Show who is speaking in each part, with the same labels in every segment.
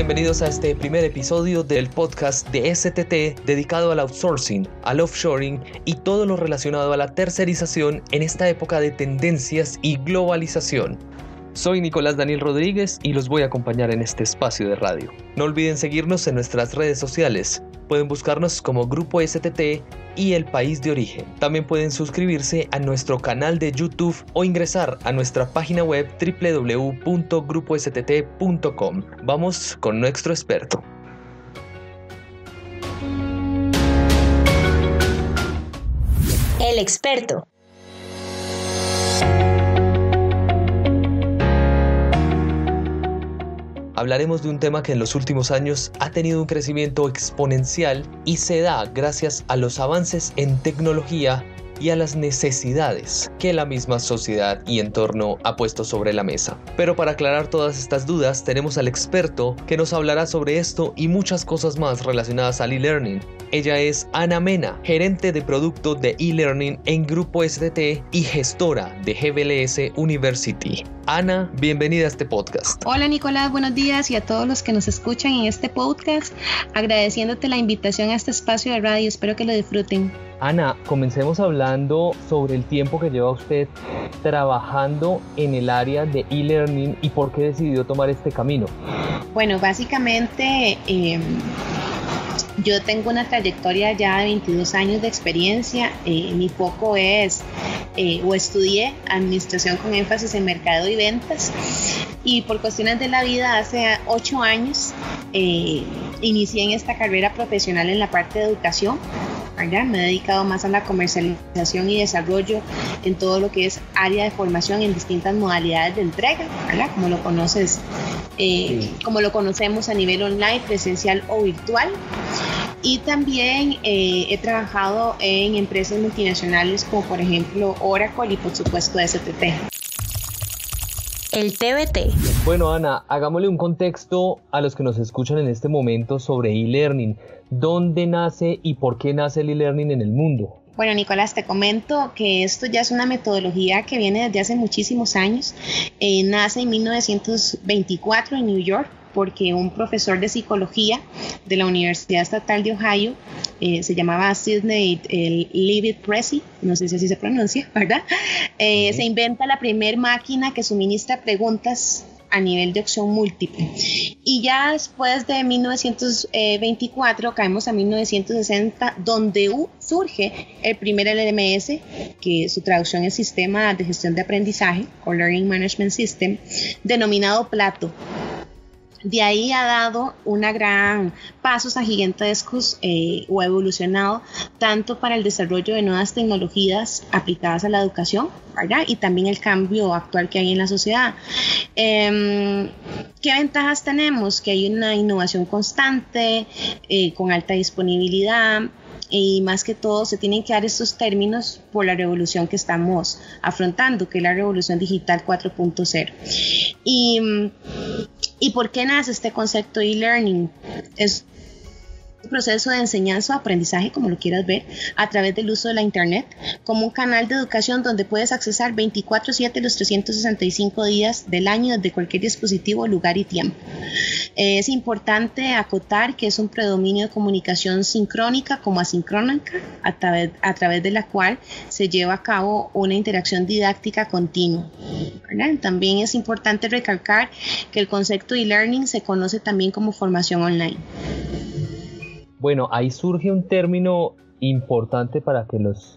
Speaker 1: Bienvenidos a este primer episodio del podcast de STT dedicado al outsourcing, al offshoring y todo lo relacionado a la tercerización en esta época de tendencias y globalización. Soy Nicolás Daniel Rodríguez y los voy a acompañar en este espacio de radio. No olviden seguirnos en nuestras redes sociales. Pueden buscarnos como Grupo STT y el país de origen. También pueden suscribirse a nuestro canal de YouTube o ingresar a nuestra página web www.grupostt.com. Vamos con nuestro experto.
Speaker 2: El experto.
Speaker 1: Hablaremos de un tema que en los últimos años ha tenido un crecimiento exponencial y se da gracias a los avances en tecnología y a las necesidades que la misma sociedad y entorno ha puesto sobre la mesa. Pero para aclarar todas estas dudas tenemos al experto que nos hablará sobre esto y muchas cosas más relacionadas al e-learning. Ella es Ana Mena, gerente de producto de e-learning en Grupo STT y gestora de GBLS University. Ana, bienvenida a este podcast.
Speaker 3: Hola Nicolás, buenos días y a todos los que nos escuchan en este podcast, agradeciéndote la invitación a este espacio de radio, espero que lo disfruten.
Speaker 1: Ana, comencemos hablando sobre el tiempo que lleva usted trabajando en el área de e-learning y por qué decidió tomar este camino.
Speaker 3: Bueno, básicamente em, yo tengo una trayectoria ya de 22 años de experiencia. Eh, mi foco es, eh, o estudié administración con énfasis en mercado y ventas. Y por cuestiones de la vida, hace 8 años eh, inicié en esta carrera profesional en la parte de educación me he dedicado más a la comercialización y desarrollo en todo lo que es área de formación en distintas modalidades de entrega, Como lo conoces, eh, como lo conocemos a nivel online, presencial o virtual. Y también eh, he trabajado en empresas multinacionales como por ejemplo Oracle y por supuesto STT.
Speaker 2: El TBT.
Speaker 1: Bueno, Ana, hagámosle un contexto a los que nos escuchan en este momento sobre e-learning dónde nace y por qué nace el e-learning en el mundo.
Speaker 3: Bueno, Nicolás, te comento que esto ya es una metodología que viene desde hace muchísimos años. Eh, nace en 1924 en New York porque un profesor de psicología de la Universidad Estatal de Ohio eh, se llamaba Sidney el Leavitt Pressey, no sé si así se pronuncia, ¿verdad? Eh, se inventa la primera máquina que suministra preguntas a nivel de opción múltiple. Y ya después de 1924 caemos a 1960, donde surge el primer LMS, que su traducción es Sistema de Gestión de Aprendizaje, o Learning Management System, denominado Plato de ahí ha dado una gran pasos a gigantescos eh, o evolucionado tanto para el desarrollo de nuevas tecnologías aplicadas a la educación ¿verdad? y también el cambio actual que hay en la sociedad. Em, ¿Qué ventajas tenemos? Que hay una innovación constante, eh, con alta disponibilidad, y más que todo se tienen que dar estos términos por la revolución que estamos afrontando, que es la revolución digital 4.0. Y, ¿Y por qué nace este concepto e-learning? Es proceso de enseñanza o aprendizaje, como lo quieras ver, a través del uso de la Internet, como un canal de educación donde puedes accesar 24/7 los 365 días del año desde cualquier dispositivo, lugar y tiempo. Es importante acotar que es un predominio de comunicación sincrónica como asincrónica, a través, a través de la cual se lleva a cabo una interacción didáctica continua. También es importante recalcar que el concepto de learning se conoce también como formación online.
Speaker 1: Bueno, ahí surge un término importante para que los,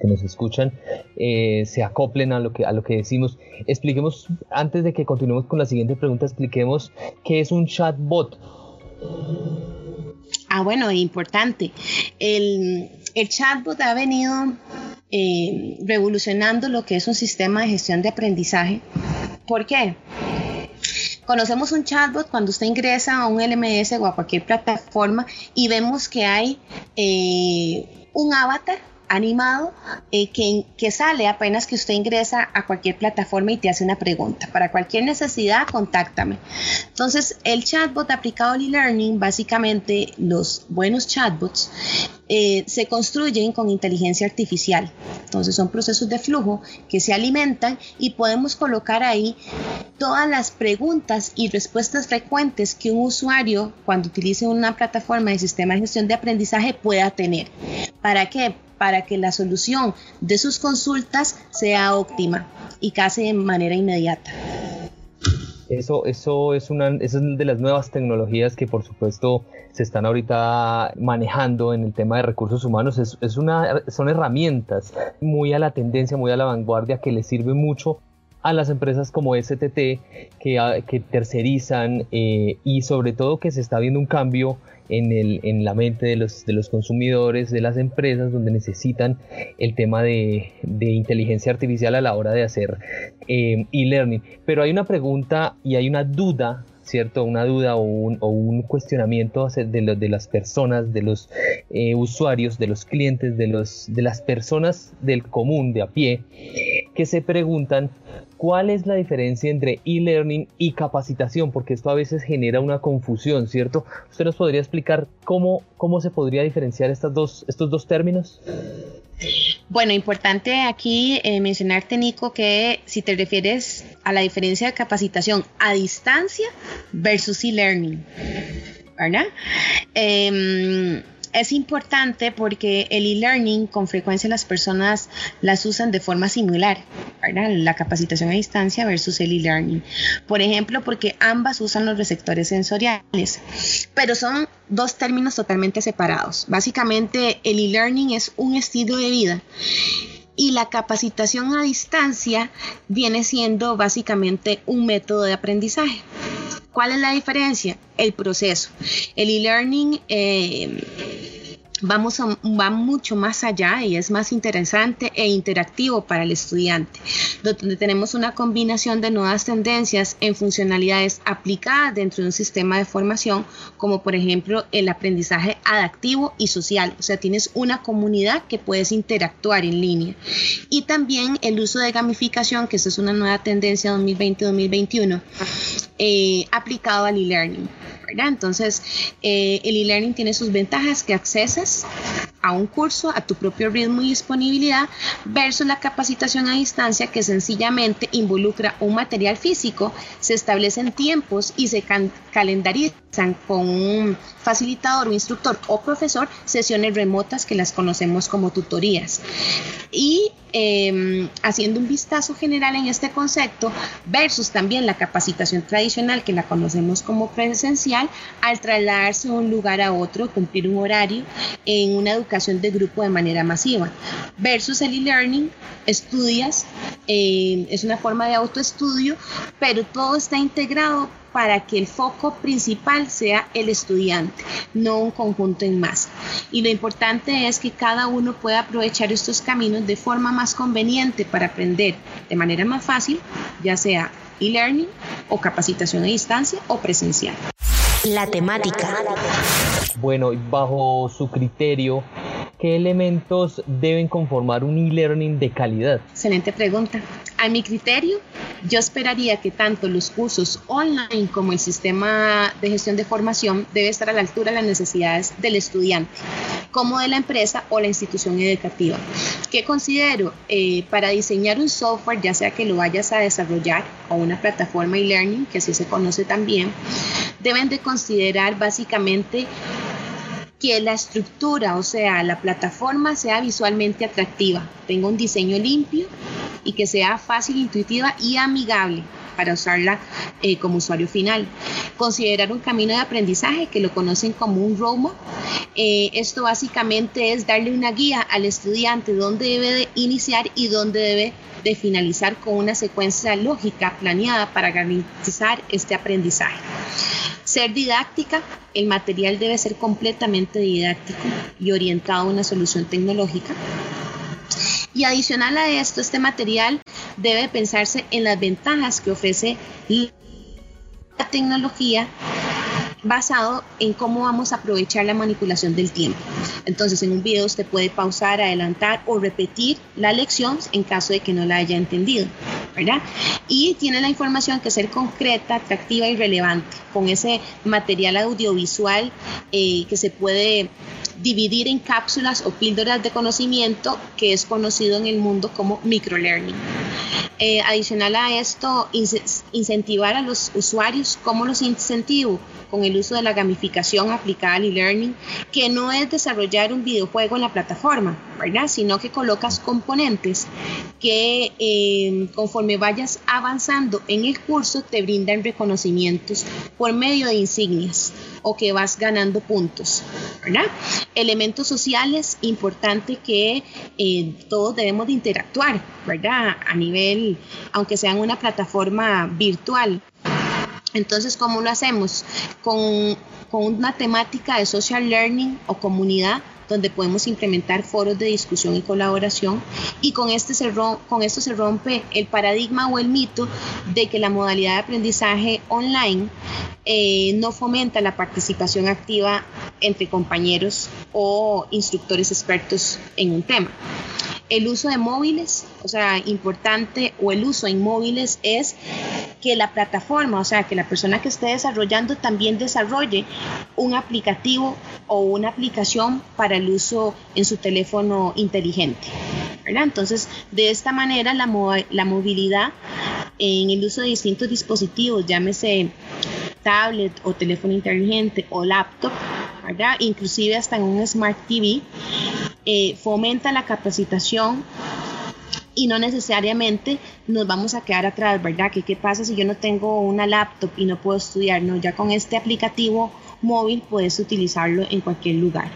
Speaker 1: que nos escuchan eh, se acoplen a lo, que, a lo que decimos. Expliquemos, antes de que continuemos con la siguiente pregunta, expliquemos qué es un chatbot.
Speaker 3: Ah, bueno, importante. El, chatbot ha venido eh, revolucionando lo que es un sistema de gestión de aprendizaje. ¿Por qué? Conocemos un chatbot cuando usted ingresa a un LMS o a cualquier plataforma y vemos que hay eh, un avatar animado eh, que, sale apenas que usted ingresa a cualquier plataforma y te hace una pregunta. Para cualquier necesidad, contáctame. Entonces, el chatbot aplicado al e-learning, básicamente los buenos chatbots, eh, se construyen con inteligencia artificial. Entonces son procesos de flujo que se alimentan y podemos colocar ahí todas las preguntas y respuestas frecuentes que un usuario cuando utilice una plataforma de sistema de gestión de aprendizaje pueda tener. ¿Para qué? Para que la solución de sus consultas sea óptima y casi de manera inmediata.
Speaker 1: Eso, eso es una es de las nuevas tecnologías que por supuesto se están ahorita manejando en el tema de recursos humanos. Es, es una, son herramientas muy a la tendencia, muy a la vanguardia que le sirve mucho a las empresas como STT que, que tercerizan eh, y sobre todo que se está viendo un cambio en, el, en la mente de los, de los consumidores, de las empresas, donde necesitan el tema de, de inteligencia artificial a la hora de hacer eh, e-learning. Pero hay una pregunta y hay una duda ¿cierto? Una duda o un, cuestionamiento de, de, las personas, de los eh, usuarios, de los clientes, de, los, de las personas del común, de a pie, que se preguntan ¿Cuál es la diferencia entre e-learning y capacitación? Porque esto a veces genera una confusión, ¿cierto? ¿Usted nos podría explicar cómo, cómo se podría diferenciar estas dos, estos dos términos?
Speaker 3: Bueno, importante aquí eh, mencionarte, Nico, que si te refieres a la diferencia de capacitación a distancia versus e-learning, ¿verdad? Eh, es importante porque el e-learning con frecuencia las personas las usan de forma similar, ¿verdad? La capacitación a distancia versus el e-learning. Por ejemplo, porque ambas usan los receptores sensoriales, pero son dos términos totalmente separados. Básicamente, el e-learning es un estilo de vida y la capacitación a distancia viene siendo básicamente un método de aprendizaje. ¿Cuál es la diferencia? El proceso. El e-learning eh, vamos va mucho más allá y es más interesante e interactivo para el estudiante, donde tenemos una combinación de nuevas tendencias en funcionalidades aplicadas dentro de un sistema de formación, como por ejemplo el aprendizaje adaptivo y social, o sea, tienes una comunidad que puedes interactuar en línea. Y también el uso de gamificación, que esa es una nueva tendencia 2020-2021, eh, aplicado al e-learning. Entonces, eh, el e-learning tiene sus ventajas que accesas Yes. A un curso a tu propio ritmo y disponibilidad versus la capacitación a distancia que sencillamente involucra un material físico, se establecen tiempos y se calendarizan con un facilitador o instructor o profesor sesiones remotas que las conocemos como tutorías. Y em, haciendo un vistazo general en este concepto versus también la capacitación tradicional que la conocemos como presencial, al trasladarse de un lugar a otro, cumplir un horario en una educación de grupo de manera masiva, versus el e-learning, estudias, em, es una forma de autoestudio, pero todo está integrado para que el foco principal sea el estudiante, no un conjunto en masa. Y lo importante es que cada uno pueda aprovechar estos caminos de forma más conveniente para aprender de manera más fácil, ya sea e-learning o capacitación a distancia o presencial.
Speaker 2: La temática.
Speaker 1: Bueno, bajo su criterio, ¿qué elementos deben conformar un e-learning de calidad?
Speaker 3: Excelente pregunta. A mi criterio, yo esperaría que tanto los cursos online como el sistema de gestión de formación debe estar a la altura de las necesidades del estudiante, como de la empresa o la institución educativa. ¿Qué considero? Eh, para diseñar un software, ya sea que lo vayas a desarrollar o una plataforma e-learning, que así se conoce también, deben de considerar básicamente que la estructura, o sea, la plataforma sea visualmente atractiva, tenga un diseño limpio y que sea fácil, intuitiva y amigable para usarla eh, como usuario final. Considerar un camino de aprendizaje que lo conocen como un roadmap. Eh, esto básicamente es darle una guía al estudiante dónde debe de iniciar y dónde debe de finalizar con una secuencia lógica planeada para garantizar este aprendizaje. Ser didáctica, el material debe ser completamente didáctico y orientado a una solución tecnológica. Y adicional a esto, este material debe pensarse en las ventajas que ofrece tecnología basado en cómo vamos a aprovechar la manipulación del tiempo. Entonces, en un video usted puede pausar, adelantar o repetir la lección en caso de que no la haya entendido, Y tiene la información que ser concreta, atractiva y relevante, con ese material audiovisual eh, que se puede dividir en cápsulas o píldoras de conocimiento que es conocido en el mundo como microlearning. Eh, adicional a esto, incentivar a los usuarios, ¿cómo los incentivo? Con el uso de la gamificación aplicada al e-learning, que no es desarrollar un videojuego en la plataforma, ¿verdad? Sino que colocas componentes que eh, conforme vayas avanzando en el curso te brindan reconocimientos por medio de insignias o que vas ganando puntos, ¿verdad? Elementos sociales, importante que eh, todos debemos de interactuar, ¿verdad? A nivel, aunque sea una plataforma virtual. Entonces, ¿cómo lo hacemos? Con, con una temática de social learning o comunidad donde podemos implementar foros de discusión y colaboración y con, este se con esto se rompe el paradigma o el mito de que la modalidad de aprendizaje online eh, no fomenta la participación activa entre compañeros o instructores expertos en un tema. El uso de móviles, o sea, importante, o el uso en móviles es que la plataforma, o sea, que la persona que esté desarrollando también desarrolle un aplicativo o una aplicación para el uso en su teléfono inteligente. Entonces, de esta manera, la, movilidad en el uso de distintos dispositivos, llámese tablet o teléfono inteligente o laptop, inclusive hasta en un Smart TV, eh, fomenta la capacitación y no necesariamente nos vamos a quedar atrás, ¿verdad? Qué pasa si yo no tengo una laptop y no puedo estudiar, no, ya con este aplicativo móvil puedes utilizarlo en cualquier lugar.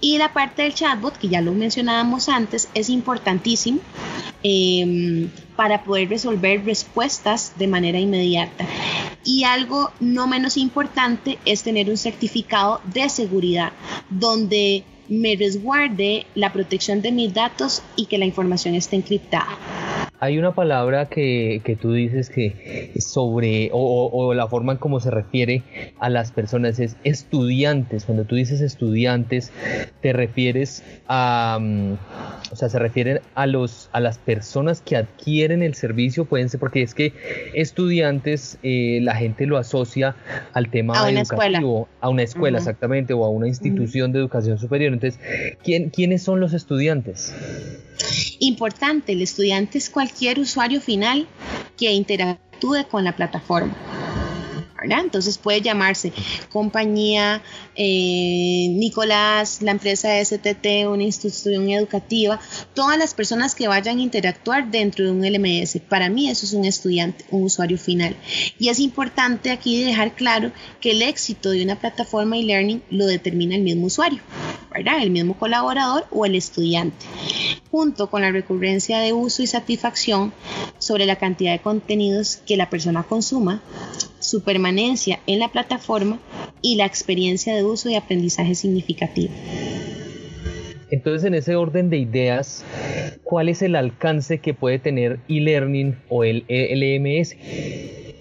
Speaker 3: Y la parte del chatbot, que ya lo mencionábamos antes, es importantísimo em, para poder resolver respuestas de manera inmediata. Y algo no menos importante es tener un certificado de seguridad donde me resguarde la protección de mis datos y que la información esté encriptada.
Speaker 1: Hay una palabra que, que tú dices que sobre, o, o, la forma en cómo se refiere a las personas es estudiantes. Cuando tú dices estudiantes, te refieres a, mm, o sea, se refieren a los, a las personas que adquieren el servicio, pueden ser, porque es que estudiantes, eh, la gente lo asocia al tema
Speaker 3: a educativo,
Speaker 1: escuela. a una escuela exactamente, o a una institución de educación superior. Entonces, ¿quién, ¿quiénes son los estudiantes?
Speaker 3: Importante, el estudiante es cualquier usuario final que interactúe con la plataforma. Entonces puede llamarse compañía eh, Nicolás, la empresa STT, una institución educativa, todas las personas que vayan a interactuar dentro de un LMS. Para mí eso es un estudiante, un usuario final. Y es importante aquí dejar claro que el éxito de una plataforma e-learning lo determina el mismo usuario. El mismo colaborador o el estudiante junto con la recurrencia de uso y satisfacción sobre la cantidad de contenidos que la persona consuma, su permanencia en la plataforma y la experiencia de uso y aprendizaje significativo.
Speaker 1: Entonces, en ese orden de ideas, ¿cuál es el alcance que puede tener e-learning o el LMS?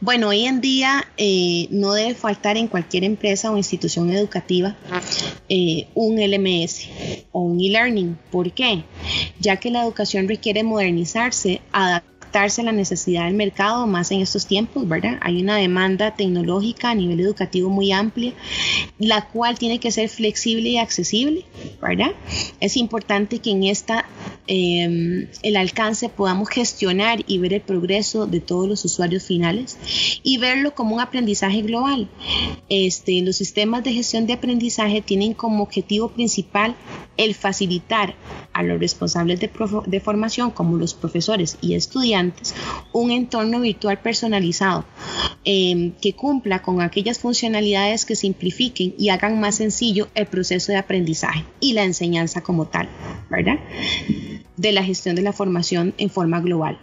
Speaker 3: Bueno, hoy en día eh, no debe faltar en cualquier empresa o institución educativa eh, un LMS o un e-learning. ¿Por qué? Ya que la educación requiere modernizarse, adaptarse a la necesidad del mercado, más en estos tiempos, ¿verdad? Hay una demanda tecnológica a nivel educativo muy amplia, la cual tiene que ser flexible y accesible, ¿verdad? Es importante que en esta Em, el alcance podamos gestionar y ver el progreso de todos los usuarios finales y verlo como un aprendizaje global. Este, los sistemas de gestión de aprendizaje tienen como objetivo principal el facilitar a los responsables de, de, formación, como los profesores y estudiantes, un entorno virtual personalizado em, que cumpla con aquellas funcionalidades que simplifiquen y hagan más sencillo el proceso de aprendizaje y la enseñanza como tal, ¿verdad? De la gestión de la formación en forma global.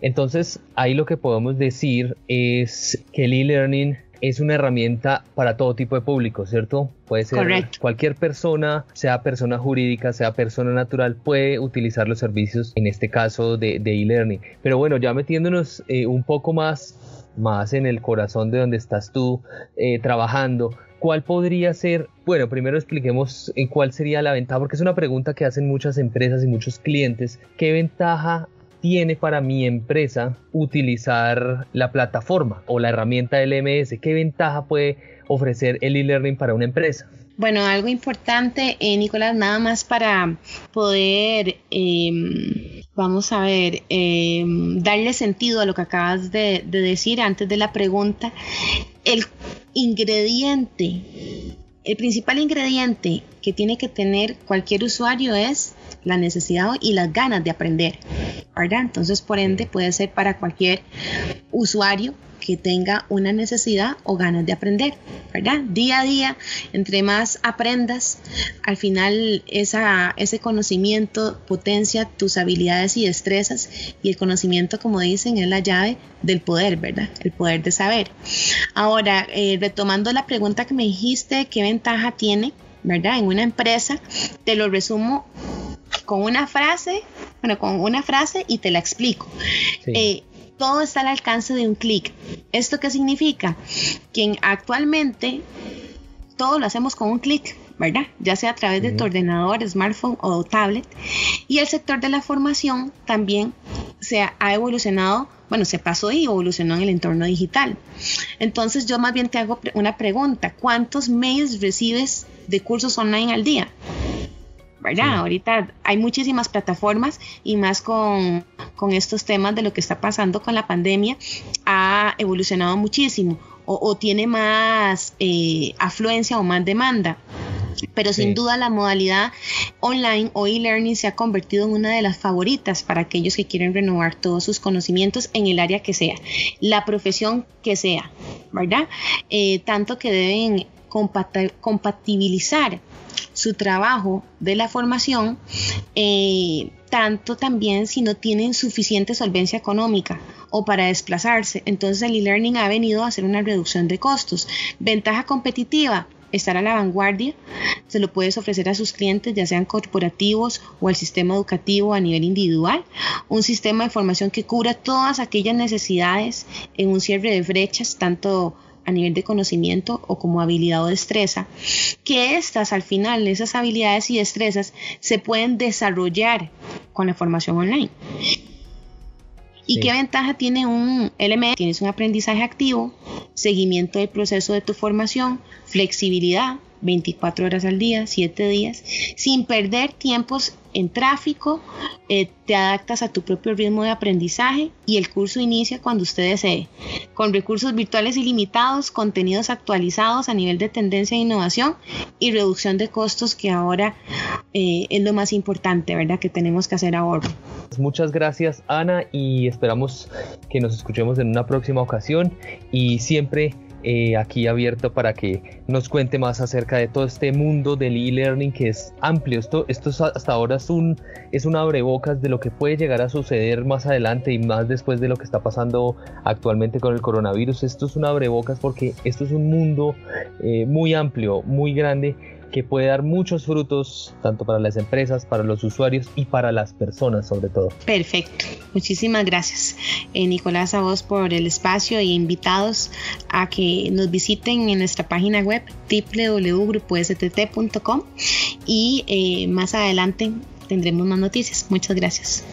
Speaker 1: Entonces, ahí lo que podemos decir es que el e-learning es una herramienta para todo tipo de público, ¿cierto? Puede ser cualquier persona, sea persona jurídica, sea persona natural, puede utilizar los servicios, en este caso de e-learning. Pero bueno, ya metiéndonos eh, un poco más más en el corazón de donde estás tú eh, trabajando, ¿cuál podría ser? Bueno, primero expliquemos en cuál sería la ventaja, porque es una pregunta que hacen muchas empresas y muchos clientes. ¿Qué ventaja tiene para mi empresa utilizar la plataforma o la herramienta LMS? ¿Qué ventaja puede ofrecer el e-learning para una empresa?
Speaker 3: Bueno, algo importante, eh, Nicolás, nada más para poder, em, vamos a ver, em, darle sentido a lo que acabas de, de decir antes de la pregunta. El ingrediente, el principal ingrediente que tiene que tener cualquier usuario es la necesidad y las ganas de aprender, ¿verdad? Entonces, por ende, puede ser para cualquier usuario que tenga una necesidad o ganas de aprender, ¿verdad? Día a día, entre más aprendas, al final esa, ese conocimiento potencia tus habilidades y destrezas y el conocimiento, como dicen, es la llave del poder, ¿verdad? El poder de saber. Ahora, eh, retomando la pregunta que me dijiste, ¿qué ventaja tiene, ¿verdad? En una empresa, te lo resumo con una frase, bueno, con una frase y te la explico. Eh, todo está al alcance de un clic. ¿Esto qué significa? Que actualmente todo lo hacemos con un clic, ¿verdad? Ya sea a través de tu ordenador, smartphone o tablet. Y el sector de la formación también se ha evolucionado, bueno, se pasó y evolucionó en el entorno digital. Entonces yo más bien te hago una pregunta, ¿cuántos mails recibes de cursos online al día? ¿Verdad? Ahorita hay muchísimas plataformas y más con, estos temas de lo que está pasando con la pandemia, ha evolucionado muchísimo o, tiene más eh, afluencia o más demanda. Pero sin duda la modalidad online o e-learning se ha convertido en una de las favoritas para aquellos que quieren renovar todos sus conocimientos en el área que sea, la profesión que sea, ¿verdad? Eh, tanto que deben compatibilizar su trabajo de la formación, eh, tanto también si no tienen suficiente solvencia económica o para desplazarse. Entonces el e-learning ha venido a hacer una reducción de costos. Ventaja competitiva, estar a la vanguardia, se lo puedes ofrecer a sus clientes, ya sean corporativos o al sistema educativo a nivel individual, un sistema de formación que cubra todas aquellas necesidades en un cierre de brechas, tanto a nivel de conocimiento o como habilidad o destreza, que estas al final, esas habilidades y destrezas se pueden desarrollar con la formación online. ¿Y qué ventaja tiene un LMS? Tienes un aprendizaje activo, seguimiento del proceso de tu formación, flexibilidad, 24 horas al día, 7 días, sin perder tiempos en tráfico, eh, te adaptas a tu propio ritmo de aprendizaje y el curso inicia cuando usted desee, con recursos virtuales ilimitados, contenidos actualizados a nivel de tendencia e innovación y reducción de costos que ahora eh, es lo más importante, ¿verdad? Que tenemos que hacer ahora.
Speaker 1: Muchas gracias Ana y esperamos que nos escuchemos en una próxima ocasión y siempre eh, aquí abierto para que nos cuente más acerca de todo este mundo del e-learning que es amplio. Esto, esto hasta ahora es un, es un abrebocas de lo que puede llegar a suceder más adelante y más después de lo que está pasando actualmente con el coronavirus. Esto es un abrebocas porque esto es un mundo eh, muy amplio, muy grande que puede dar muchos frutos tanto para las empresas, para los usuarios y para las personas sobre todo.
Speaker 3: Perfecto, muchísimas gracias eh, Nicolás a vos por el espacio e invitados a que nos visiten en nuestra página web www.grupostt.com y eh, más adelante tendremos más noticias. Muchas gracias.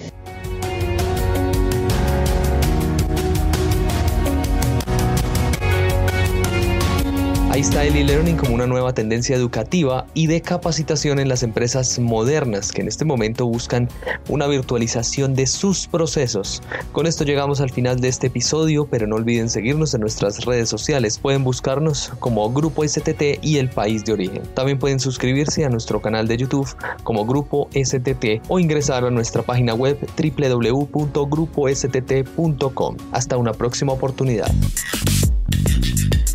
Speaker 1: Está el e-learning como una nueva tendencia educativa y de capacitación en las empresas modernas que en este momento buscan una virtualización de sus procesos. Con esto llegamos al final de este episodio, pero no olviden seguirnos en nuestras redes sociales. Pueden buscarnos como Grupo STT y el país de origen. También pueden suscribirse a nuestro canal de YouTube como Grupo STT o ingresar a nuestra página web www.grupostt.com. Hasta una próxima oportunidad.